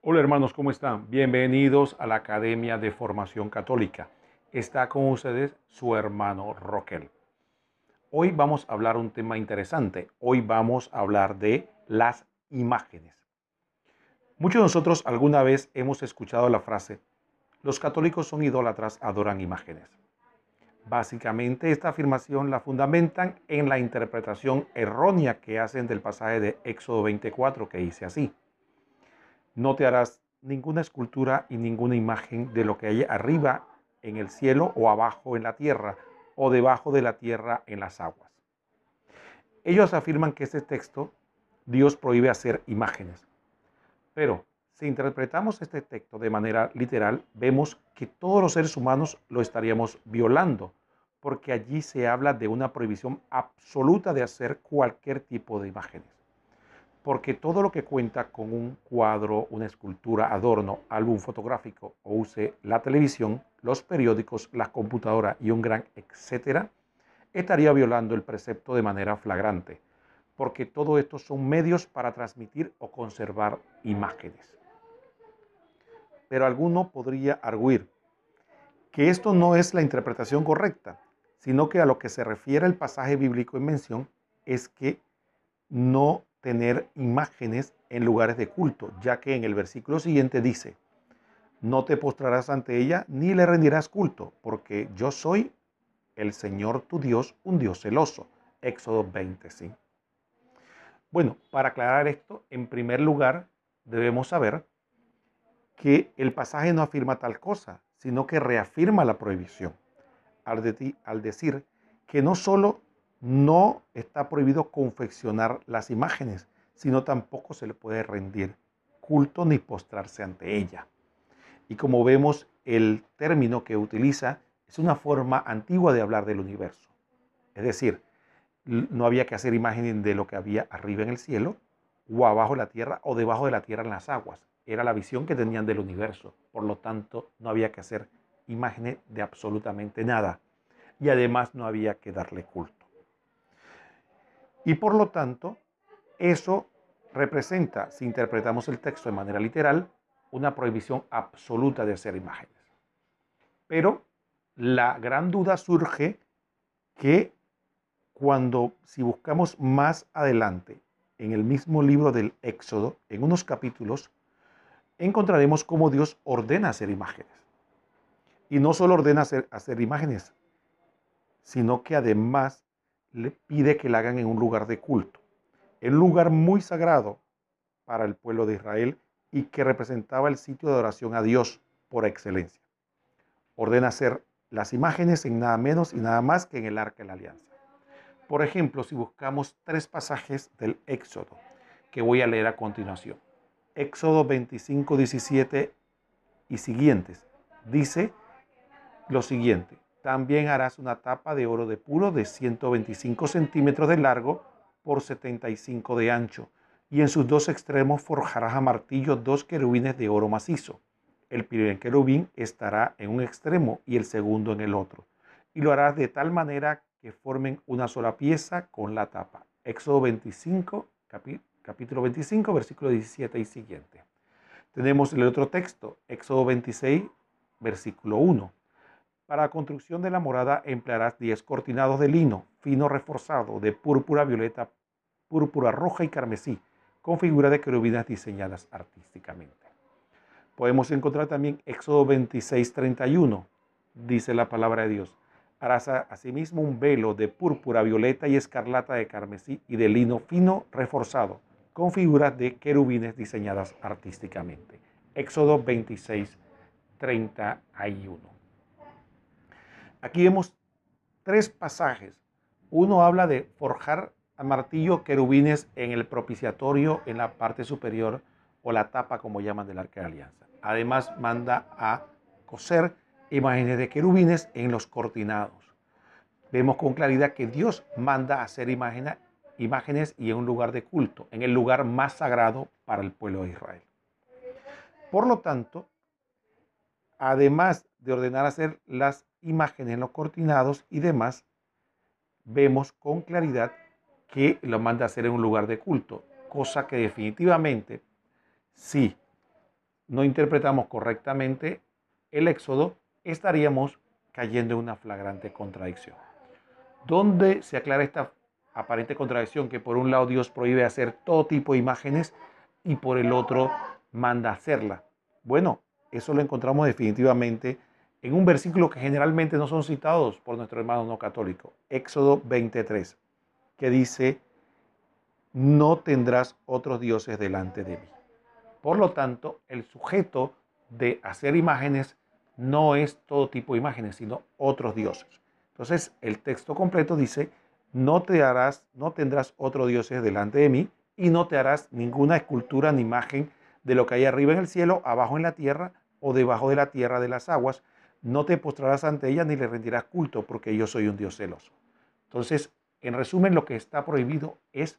Hola hermanos, ¿cómo están? Bienvenidos a la Academia de Formación Católica. Está con ustedes su hermano Roquel. Hoy vamos a hablar un tema interesante. Hoy vamos a hablar de las imágenes. Muchos de nosotros alguna vez hemos escuchado la frase, los católicos son idólatras, adoran imágenes. Básicamente esta afirmación la fundamentan en la interpretación errónea que hacen del pasaje de Éxodo 24 que dice así. No te harás ninguna escultura y ninguna imagen de lo que hay arriba en el cielo o abajo en la tierra o debajo de la tierra en las aguas. Ellos afirman que este texto Dios prohíbe hacer imágenes. Pero si interpretamos este texto de manera literal, vemos que todos los seres humanos lo estaríamos violando, porque allí se habla de una prohibición absoluta de hacer cualquier tipo de imágenes porque todo lo que cuenta con un cuadro, una escultura, adorno, álbum fotográfico o use la televisión, los periódicos, la computadora y un gran etcétera, estaría violando el precepto de manera flagrante, porque todo esto son medios para transmitir o conservar imágenes. Pero alguno podría arguir que esto no es la interpretación correcta, sino que a lo que se refiere el pasaje bíblico en mención es que no tener imágenes en lugares de culto, ya que en el versículo siguiente dice, no te postrarás ante ella ni le rendirás culto, porque yo soy el Señor tu Dios, un Dios celoso. Éxodo 25. Bueno, para aclarar esto, en primer lugar debemos saber que el pasaje no afirma tal cosa, sino que reafirma la prohibición, al, al decir que no solo no está prohibido confeccionar las imágenes, sino tampoco se le puede rendir culto ni postrarse ante ella. Y como vemos, el término que utiliza es una forma antigua de hablar del universo. Es decir, no había que hacer imágenes de lo que había arriba en el cielo, o abajo de la tierra, o debajo de la tierra en las aguas. Era la visión que tenían del universo. Por lo tanto, no había que hacer imágenes de absolutamente nada. Y además no había que darle culto. Y por lo tanto, eso representa, si interpretamos el texto de manera literal, una prohibición absoluta de hacer imágenes. Pero la gran duda surge que cuando, si buscamos más adelante en el mismo libro del Éxodo, en unos capítulos, encontraremos cómo Dios ordena hacer imágenes. Y no solo ordena hacer, hacer imágenes, sino que además le pide que la hagan en un lugar de culto, un lugar muy sagrado para el pueblo de Israel y que representaba el sitio de oración a Dios por excelencia. Ordena hacer las imágenes en nada menos y nada más que en el arca de la alianza. Por ejemplo, si buscamos tres pasajes del Éxodo, que voy a leer a continuación. Éxodo 25, 17 y siguientes. Dice lo siguiente, también harás una tapa de oro de puro de 125 centímetros de largo por 75 de ancho, y en sus dos extremos forjarás a martillo dos querubines de oro macizo. El primer querubín estará en un extremo y el segundo en el otro, y lo harás de tal manera que formen una sola pieza con la tapa. Éxodo 25, capítulo 25, versículo 17 y siguiente. Tenemos el otro texto, Éxodo 26, versículo 1. Para la construcción de la morada emplearás 10 cortinados de lino fino reforzado de púrpura, violeta, púrpura roja y carmesí, con figuras de querubinas diseñadas artísticamente. Podemos encontrar también Éxodo 26, 31. Dice la palabra de Dios. Harás asimismo un velo de púrpura, violeta y escarlata de carmesí y de lino fino reforzado, con figuras de querubines diseñadas artísticamente. Éxodo 26, 31. Aquí vemos tres pasajes. Uno habla de forjar a martillo querubines en el propiciatorio en la parte superior o la tapa como llaman del arca de alianza. Además manda a coser imágenes de querubines en los cortinados. Vemos con claridad que Dios manda hacer imágenes y en un lugar de culto, en el lugar más sagrado para el pueblo de Israel. Por lo tanto, además de ordenar hacer las imágenes en los cortinados y demás, vemos con claridad que lo manda a hacer en un lugar de culto, cosa que definitivamente, si no interpretamos correctamente el Éxodo, estaríamos cayendo en una flagrante contradicción. ¿Dónde se aclara esta aparente contradicción que por un lado Dios prohíbe hacer todo tipo de imágenes y por el otro manda hacerla? Bueno, eso lo encontramos definitivamente en un versículo que generalmente no son citados por nuestro hermano no católico, Éxodo 23, que dice, no tendrás otros dioses delante de mí. Por lo tanto, el sujeto de hacer imágenes no es todo tipo de imágenes, sino otros dioses. Entonces, el texto completo dice, no te harás, no tendrás otros dioses delante de mí y no te harás ninguna escultura ni imagen de lo que hay arriba en el cielo, abajo en la tierra o debajo de la tierra de las aguas. No te postrarás ante ella ni le rendirás culto, porque yo soy un Dios celoso. Entonces, en resumen, lo que está prohibido es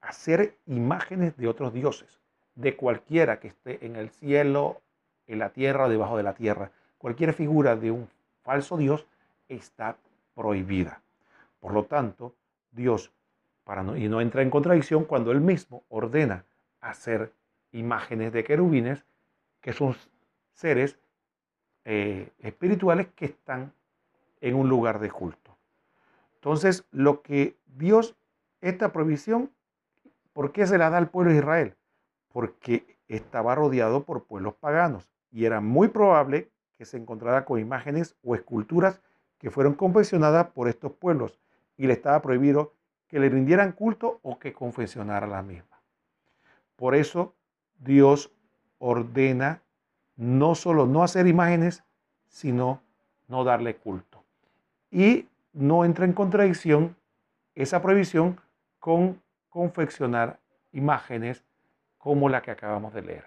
hacer imágenes de otros dioses, de cualquiera que esté en el cielo, en la tierra o debajo de la tierra. Cualquier figura de un falso Dios está prohibida. Por lo tanto, Dios, y no entra en contradicción cuando Él mismo ordena hacer imágenes de querubines, que son seres eh, espirituales que están en un lugar de culto. Entonces, lo que Dios, esta prohibición, ¿por qué se la da al pueblo de Israel? Porque estaba rodeado por pueblos paganos y era muy probable que se encontrara con imágenes o esculturas que fueron confeccionadas por estos pueblos y le estaba prohibido que le rindieran culto o que confesionara la misma. Por eso Dios ordena no solo no hacer imágenes, sino no darle culto. Y no entra en contradicción esa prohibición con confeccionar imágenes como la que acabamos de leer.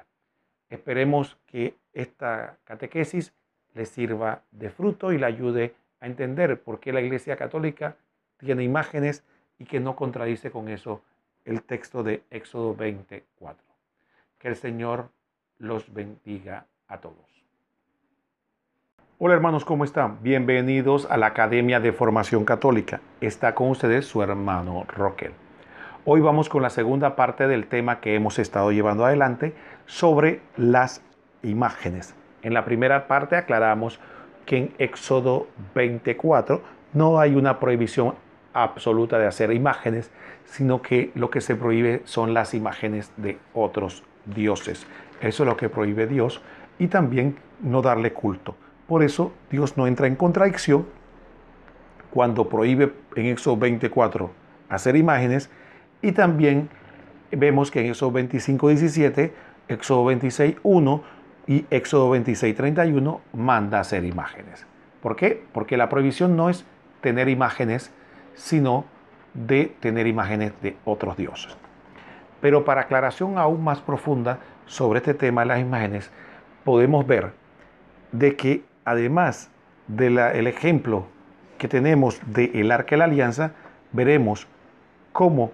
Esperemos que esta catequesis le sirva de fruto y le ayude a entender por qué la Iglesia Católica tiene imágenes y que no contradice con eso el texto de Éxodo 24. Que el Señor los bendiga a todos. Hola hermanos, ¿cómo están? Bienvenidos a la Academia de Formación Católica. Está con ustedes su hermano Roquel. Hoy vamos con la segunda parte del tema que hemos estado llevando adelante sobre las imágenes. En la primera parte aclaramos que en Éxodo 24 no hay una prohibición absoluta de hacer imágenes, sino que lo que se prohíbe son las imágenes de otros dioses. Eso es lo que prohíbe Dios y también no darle culto. Por eso Dios no entra en contradicción cuando prohíbe en Éxodo 24 hacer imágenes y también vemos que en Éxodo 25, 17, Éxodo 26, 1 y Éxodo 26, 31 manda hacer imágenes. ¿Por qué? Porque la prohibición no es tener imágenes, sino de tener imágenes de otros dioses. Pero para aclaración aún más profunda sobre este tema de las imágenes, podemos ver de que además del ejemplo que tenemos del el arca de la alianza, veremos cómo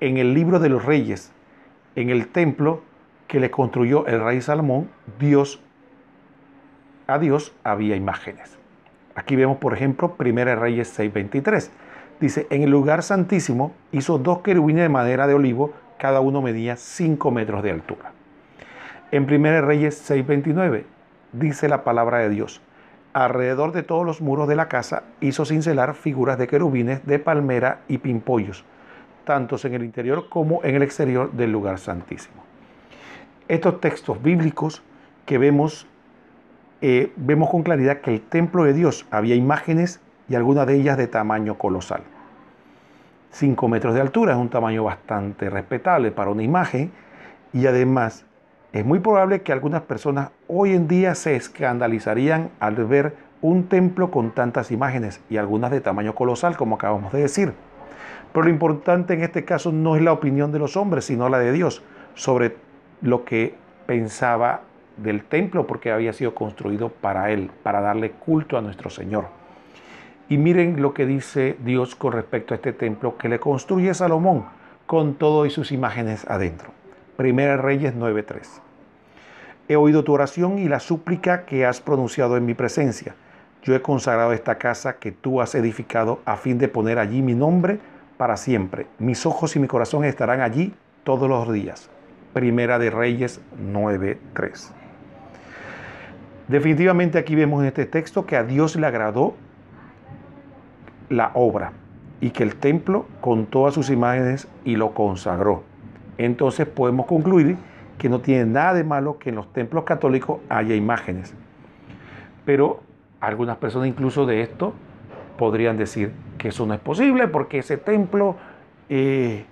en el libro de los reyes, en el templo que le construyó el rey Salomón, Dios, a Dios había imágenes. Aquí vemos, por ejemplo, 1 Reyes 6:23. Dice, en el lugar santísimo hizo dos querubines de madera de olivo, cada uno medía 5 metros de altura. En 1 Reyes 6:29 dice la palabra de Dios, alrededor de todos los muros de la casa hizo cincelar figuras de querubines, de palmera y pimpollos, tantos en el interior como en el exterior del lugar santísimo. Estos textos bíblicos que vemos eh, vemos con claridad que el templo de Dios había imágenes y algunas de ellas de tamaño colosal. 5 metros de altura es un tamaño bastante respetable para una imagen y además es muy probable que algunas personas hoy en día se escandalizarían al ver un templo con tantas imágenes y algunas de tamaño colosal como acabamos de decir. Pero lo importante en este caso no es la opinión de los hombres, sino la de Dios sobre lo que pensaba del templo porque había sido construido para él, para darle culto a nuestro Señor. Y miren lo que dice Dios con respecto a este templo que le construye Salomón con todo y sus imágenes adentro. Primera Reyes 9:3. He oído tu oración y la súplica que has pronunciado en mi presencia. Yo he consagrado esta casa que tú has edificado a fin de poner allí mi nombre para siempre. Mis ojos y mi corazón estarán allí todos los días. Primera de Reyes 9:3. Definitivamente aquí vemos en este texto que a Dios le agradó la obra y que el templo con todas sus imágenes y lo consagró. Entonces podemos concluir que no tiene nada de malo que en los templos católicos haya imágenes. Pero algunas personas incluso de esto podrían decir que eso no es posible porque ese templo eh,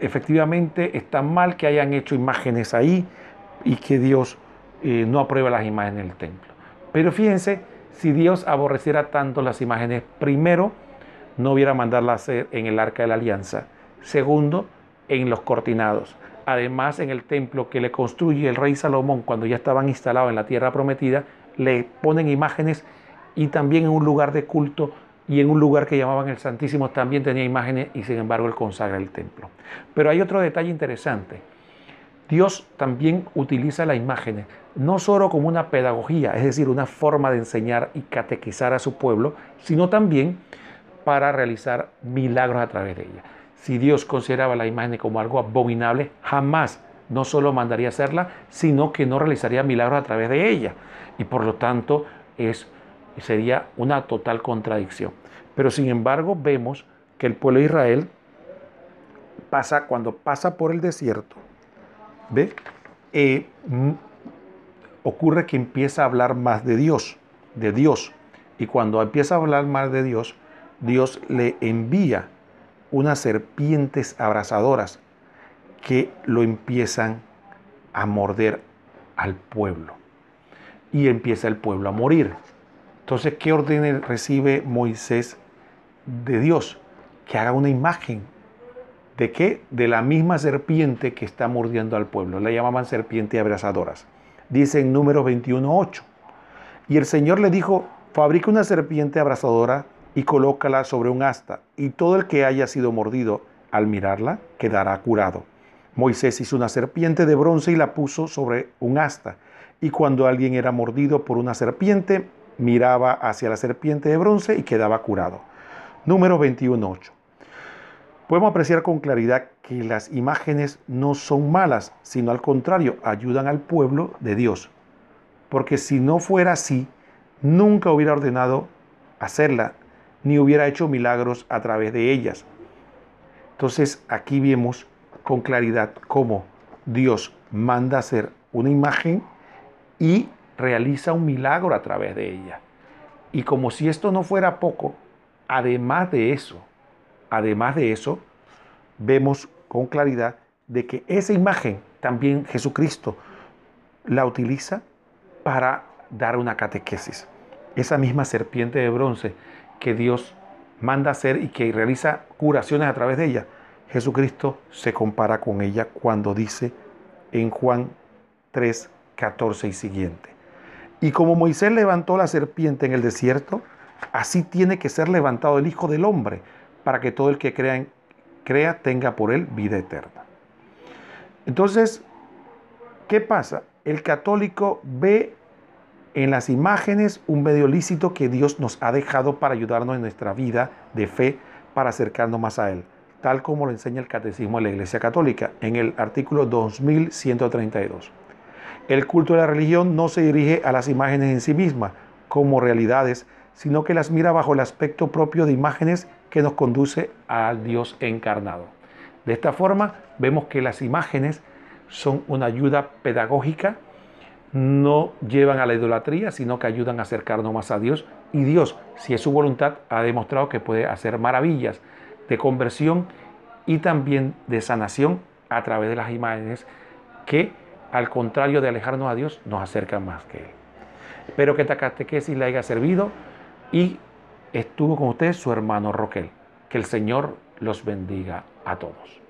efectivamente está mal que hayan hecho imágenes ahí y que Dios eh, no aprueba las imágenes del templo. Pero fíjense, si Dios aborreciera tanto las imágenes, primero, no hubiera mandarlas hacer en el arca de la alianza. Segundo, en los cortinados. Además, en el templo que le construye el rey Salomón cuando ya estaban instalados en la tierra prometida, le ponen imágenes y también en un lugar de culto y en un lugar que llamaban el Santísimo también tenía imágenes y sin embargo él consagra el templo. Pero hay otro detalle interesante. Dios también utiliza las imágenes no solo como una pedagogía, es decir, una forma de enseñar y catequizar a su pueblo, sino también para realizar milagros a través de ella. Si Dios consideraba la imagen como algo abominable, jamás no solo mandaría hacerla, sino que no realizaría milagros a través de ella. Y por lo tanto es, sería una total contradicción. Pero sin embargo vemos que el pueblo de Israel pasa, cuando pasa por el desierto, ¿ve? Eh, ocurre que empieza a hablar más de Dios, de Dios. Y cuando empieza a hablar más de Dios, Dios le envía unas serpientes abrasadoras que lo empiezan a morder al pueblo. Y empieza el pueblo a morir. Entonces, ¿qué orden recibe Moisés de Dios? Que haga una imagen. ¿De qué? De la misma serpiente que está mordiendo al pueblo. La llamaban serpiente abrasadoras dice en número 21.8. Y el Señor le dijo, fabrica una serpiente abrazadora y colócala sobre un asta, y todo el que haya sido mordido al mirarla quedará curado. Moisés hizo una serpiente de bronce y la puso sobre un asta, y cuando alguien era mordido por una serpiente, miraba hacia la serpiente de bronce y quedaba curado. Número 21.8. Podemos apreciar con claridad que las imágenes no son malas, sino al contrario, ayudan al pueblo de Dios. Porque si no fuera así, nunca hubiera ordenado hacerla, ni hubiera hecho milagros a través de ellas. Entonces aquí vemos con claridad cómo Dios manda hacer una imagen y realiza un milagro a través de ella. Y como si esto no fuera poco, además de eso, además de eso, vemos con claridad de que esa imagen también Jesucristo la utiliza para dar una catequesis. Esa misma serpiente de bronce que Dios manda hacer y que realiza curaciones a través de ella, Jesucristo se compara con ella cuando dice en Juan 3, 14 y siguiente. Y como Moisés levantó la serpiente en el desierto, así tiene que ser levantado el Hijo del Hombre para que todo el que crea, crea tenga por él vida eterna. Entonces, ¿qué pasa? El católico ve en las imágenes un medio lícito que Dios nos ha dejado para ayudarnos en nuestra vida de fe, para acercarnos más a Él, tal como lo enseña el Catecismo de la Iglesia Católica en el artículo 2132. El culto de la religión no se dirige a las imágenes en sí mismas como realidades, sino que las mira bajo el aspecto propio de imágenes que nos conduce al Dios encarnado. De esta forma vemos que las imágenes son una ayuda pedagógica, no llevan a la idolatría, sino que ayudan a acercarnos más a Dios. Y Dios, si es su voluntad, ha demostrado que puede hacer maravillas de conversión y también de sanación a través de las imágenes que, al contrario de alejarnos a Dios, nos acercan más que Él. Espero que esta le haya servido y estuvo con ustedes su hermano Roquel. Que el Señor los bendiga a todos.